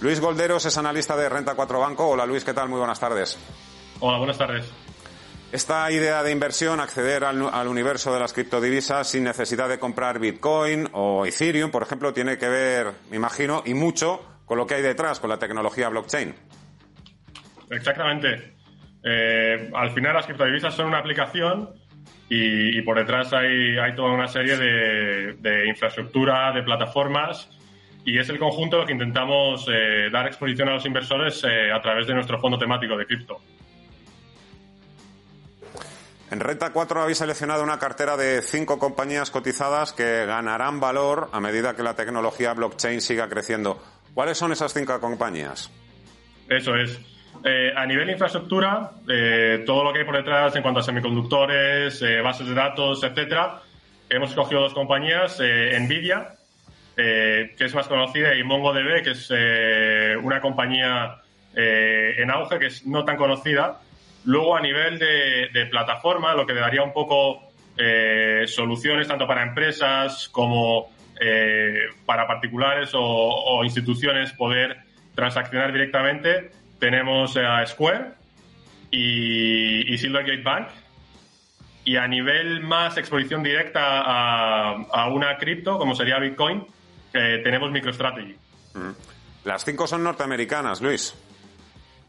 Luis Golderos es analista de Renta 4 Banco. Hola Luis, ¿qué tal? Muy buenas tardes. Hola, buenas tardes. Esta idea de inversión, acceder al, al, universo de las criptodivisas sin necesidad de comprar Bitcoin o Ethereum, por ejemplo, tiene que ver, me imagino, y mucho con lo que hay detrás, con la tecnología blockchain. Exactamente. Eh, al final las criptodivisas son una aplicación y, y por detrás hay, hay, toda una serie de, de infraestructura, de plataformas y es el conjunto lo que intentamos eh, dar exposición a los inversores eh, a través de nuestro fondo temático de cripto. En Renta 4 habéis seleccionado una cartera de cinco compañías cotizadas que ganarán valor a medida que la tecnología blockchain siga creciendo. ¿Cuáles son esas cinco compañías? Eso es. Eh, a nivel de infraestructura, todo lo que hay por detrás en cuanto a semiconductores, bases de datos, etcétera, hemos escogido dos compañías, Nvidia, eh, que es más conocida, y MongoDB, que es eh, una compañía eh, en auge, que es no tan conocida. Luego, a nivel de, de plataforma, lo que le daría un poco soluciones tanto para empresas como para particulares o, o, instituciones poder transaccionar directamente, tenemos a Square y, y Silvergate Bank. Y a nivel más exposición directa a una cripto, como sería Bitcoin, eh, tenemos MicroStrategy. Mm. Las cinco son norteamericanas, Luis.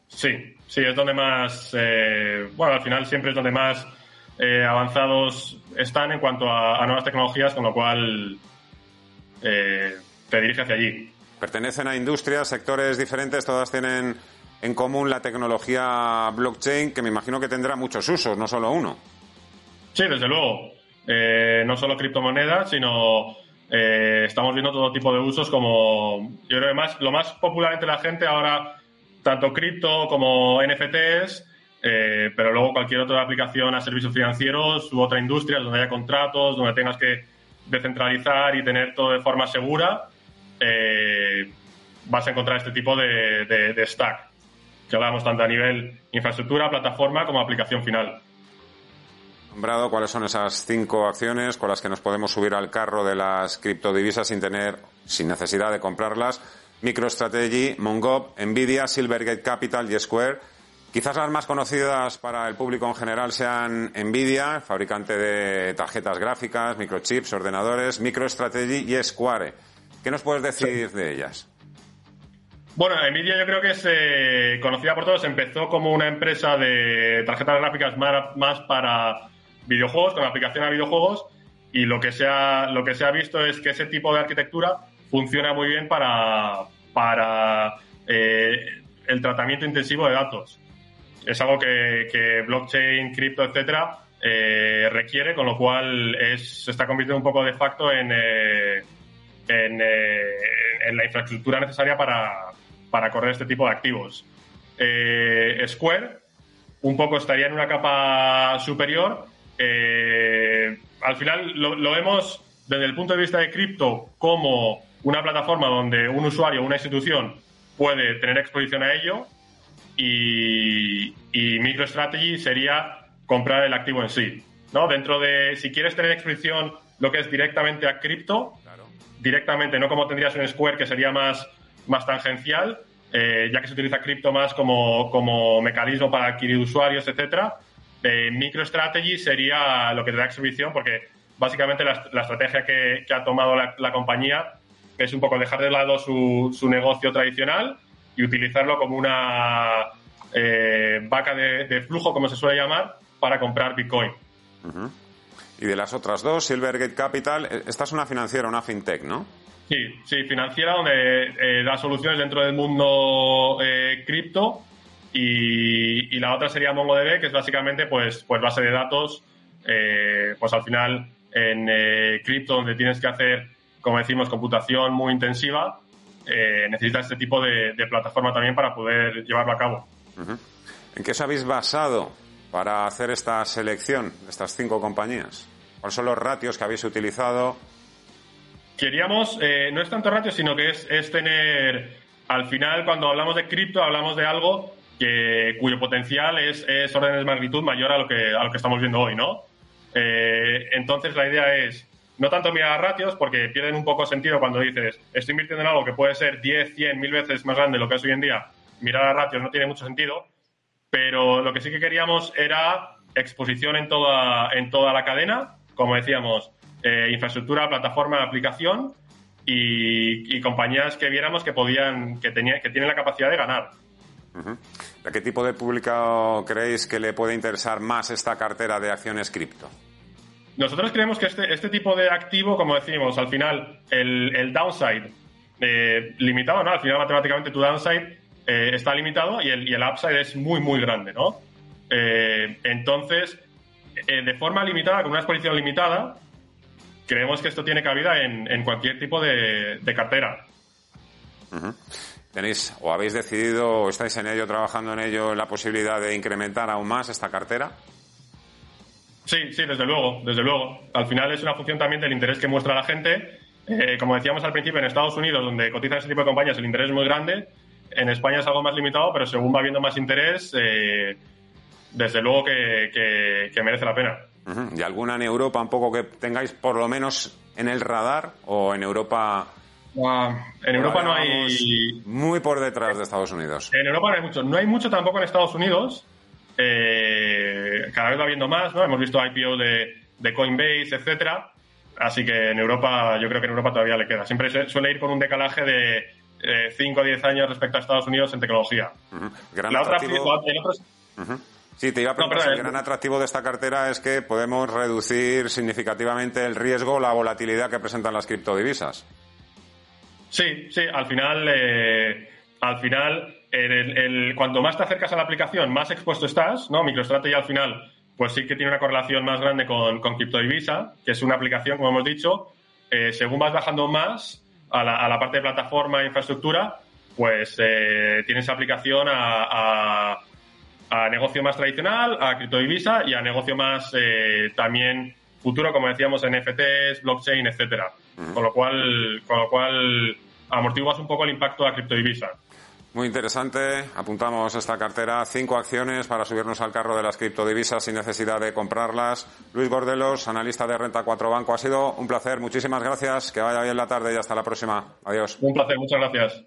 Sí, sí, es donde más, eh, bueno, al final siempre es donde más eh, avanzados están en cuanto a, a, nuevas tecnologías, con lo cual eh, te dirige hacia allí. Pertenecen a industrias, sectores diferentes, todas tienen en común la tecnología blockchain, que me imagino que tendrá muchos usos, no solo uno. Sí, desde luego. Eh, no solo criptomonedas, sino eh, estamos viendo todo tipo de usos como, yo creo que más, lo más popular entre la gente ahora, tanto cripto como NFTs, eh, pero luego cualquier otra aplicación a servicios financieros u otra industria donde haya contratos, donde tengas que descentralizar y tener todo de forma segura, eh, vas a encontrar este tipo de, de, de stack, que hablamos tanto a nivel infraestructura, plataforma como aplicación final nombrado cuáles son esas cinco acciones con las que nos podemos subir al carro de las criptodivisas sin tener, sin necesidad de comprarlas. MicroStrategy, Mongob, Nvidia, Silvergate Capital y Square. Quizás las más conocidas para el público en general sean Nvidia, fabricante de tarjetas gráficas, microchips, ordenadores, MicroStrategy y Square. ¿Qué nos puedes decir sí. de ellas? Bueno, Nvidia yo creo que es eh, conocida por todos. Empezó como una empresa de tarjetas gráficas más, más para videojuegos, con aplicación a videojuegos, y lo que se ha, lo que se ha visto es que ese tipo de arquitectura funciona muy bien para, para eh, el tratamiento intensivo de datos. Es algo que, blockchain, cripto, etcétera, eh, requiere, con lo cual es, se está convirtiendo un poco de facto en, eh, en, en la infraestructura necesaria para, para correr este tipo de activos. Square, un poco estaría en una capa superior, eh, al final lo, lo, vemos desde el punto de vista de cripto como una plataforma donde un usuario, una institución puede tener exposición a ello y, y MicroStrategy sería comprar el activo en sí. ¿no? Dentro de, si quieres tener exposición lo que es directamente a cripto, claro. directamente, no como tendrías un Square que sería más, más tangencial, eh, ya que se utiliza cripto más como, como mecanismo para adquirir usuarios, etcétera eh, MicroStrategy sería lo que te da exhibición, porque básicamente la, la estrategia que, que, ha tomado la, la, compañía es un poco dejar de lado su, su negocio tradicional y utilizarlo como una eh, vaca de, de, flujo, como se suele llamar, para comprar Bitcoin. Uh -huh. Y de las otras dos, Silvergate Capital, eh, esta es una financiera, una fintech, ¿no? Sí, sí, financiera donde eh, da soluciones dentro del mundo eh, cripto y, y, la otra sería MongoDB, que es básicamente pues, pues base de datos, eh, pues al final en eh, cripto donde tienes que hacer, como decimos, computación muy intensiva, eh, necesita este tipo de, plataforma también para poder llevarlo a cabo. ¿En qué os habéis basado para hacer esta selección de estas cinco compañías? ¿Cuáles son los ratios que habéis utilizado? Queríamos, eh, no es tanto ratio, sino que es, es tener, al final, cuando hablamos de cripto, hablamos de algo que, cuyo potencial es, es órdenes de magnitud mayor a lo que, a lo que estamos viendo hoy, ¿no? Eh, entonces, la idea es no tanto mirar ratios, porque pierden un poco sentido cuando dices, estoy invirtiendo en algo que puede ser 10, 100, mil veces más grande de lo que es hoy en día. Mirar a ratios no tiene mucho sentido, pero lo que sí que queríamos era exposición en toda, en toda la cadena, como decíamos, eh, infraestructura, plataforma, aplicación y, compañías que viéramos que podían, que, tenía, que tienen la capacidad de ganar. ¿A qué tipo de público creéis que le puede interesar más esta cartera de acciones cripto? Nosotros creemos que este, este tipo de activo, como decimos, al final el, downside eh, limitado, ¿no? Al final matemáticamente tu downside eh, está limitado y el, y el, upside es muy, muy grande, ¿no? Eh, entonces, de forma limitada, con una exposición limitada, creemos que esto tiene cabida en, cualquier tipo de, cartera. ¿Tenéis o habéis decidido o estáis en ello, trabajando en ello, la posibilidad de incrementar aún más esta cartera? Sí, sí, desde luego, desde luego. Al final es una función también del interés que muestra la gente. Eh, como decíamos al principio, en Estados Unidos, donde cotizan ese tipo de compañías, el interés es muy grande. En España es algo más limitado, pero según va habiendo más interés, eh, desde luego que, merece la pena. ¿Y alguna en Europa un poco que tengáis por lo menos en el radar o en Europa? En Europa no hay... Muy por detrás de Estados Unidos. En Europa no hay mucho. No hay mucho tampoco en Estados Unidos. Eh, cada vez va habiendo más, ¿no? Hemos visto IPO de, Coinbase, etcétera. Así que en Europa, yo creo que en Europa todavía le queda. Siempre suele ir con un decalaje de 5 o 10 años respecto a Estados Unidos en tecnología. gran atractivo... Sí, te iba a preguntar, el gran atractivo de esta cartera es que podemos reducir significativamente el riesgo, la volatilidad que presentan las criptodivisas. Sí, sí, al final, eh, al final el, cuanto más te acercas a la aplicación, más expuesto estás, ¿no? MicroStrategy al final, pues sí que tiene una correlación más grande con, con CryptoDivisa, que es una aplicación, como hemos dicho, eh, según vas bajando más a la, parte de plataforma e infraestructura, pues eh, tienes aplicación a, negocio más tradicional, a CryptoDivisa y a negocio más eh, también futuro, como decíamos, NFTs, blockchain, etcétera. Con lo cual, con lo cual amortiguas un poco el impacto a CryptoDivisa. Muy interesante. Apuntamos esta cartera. Cinco acciones para subirnos al carro de las criptodivisas sin necesidad de comprarlas. Luis Gordelos, analista de Renta 4 Banco. Ha sido un placer. Muchísimas gracias. Que vaya bien la tarde y hasta la próxima. Adiós. Un placer. Muchas gracias.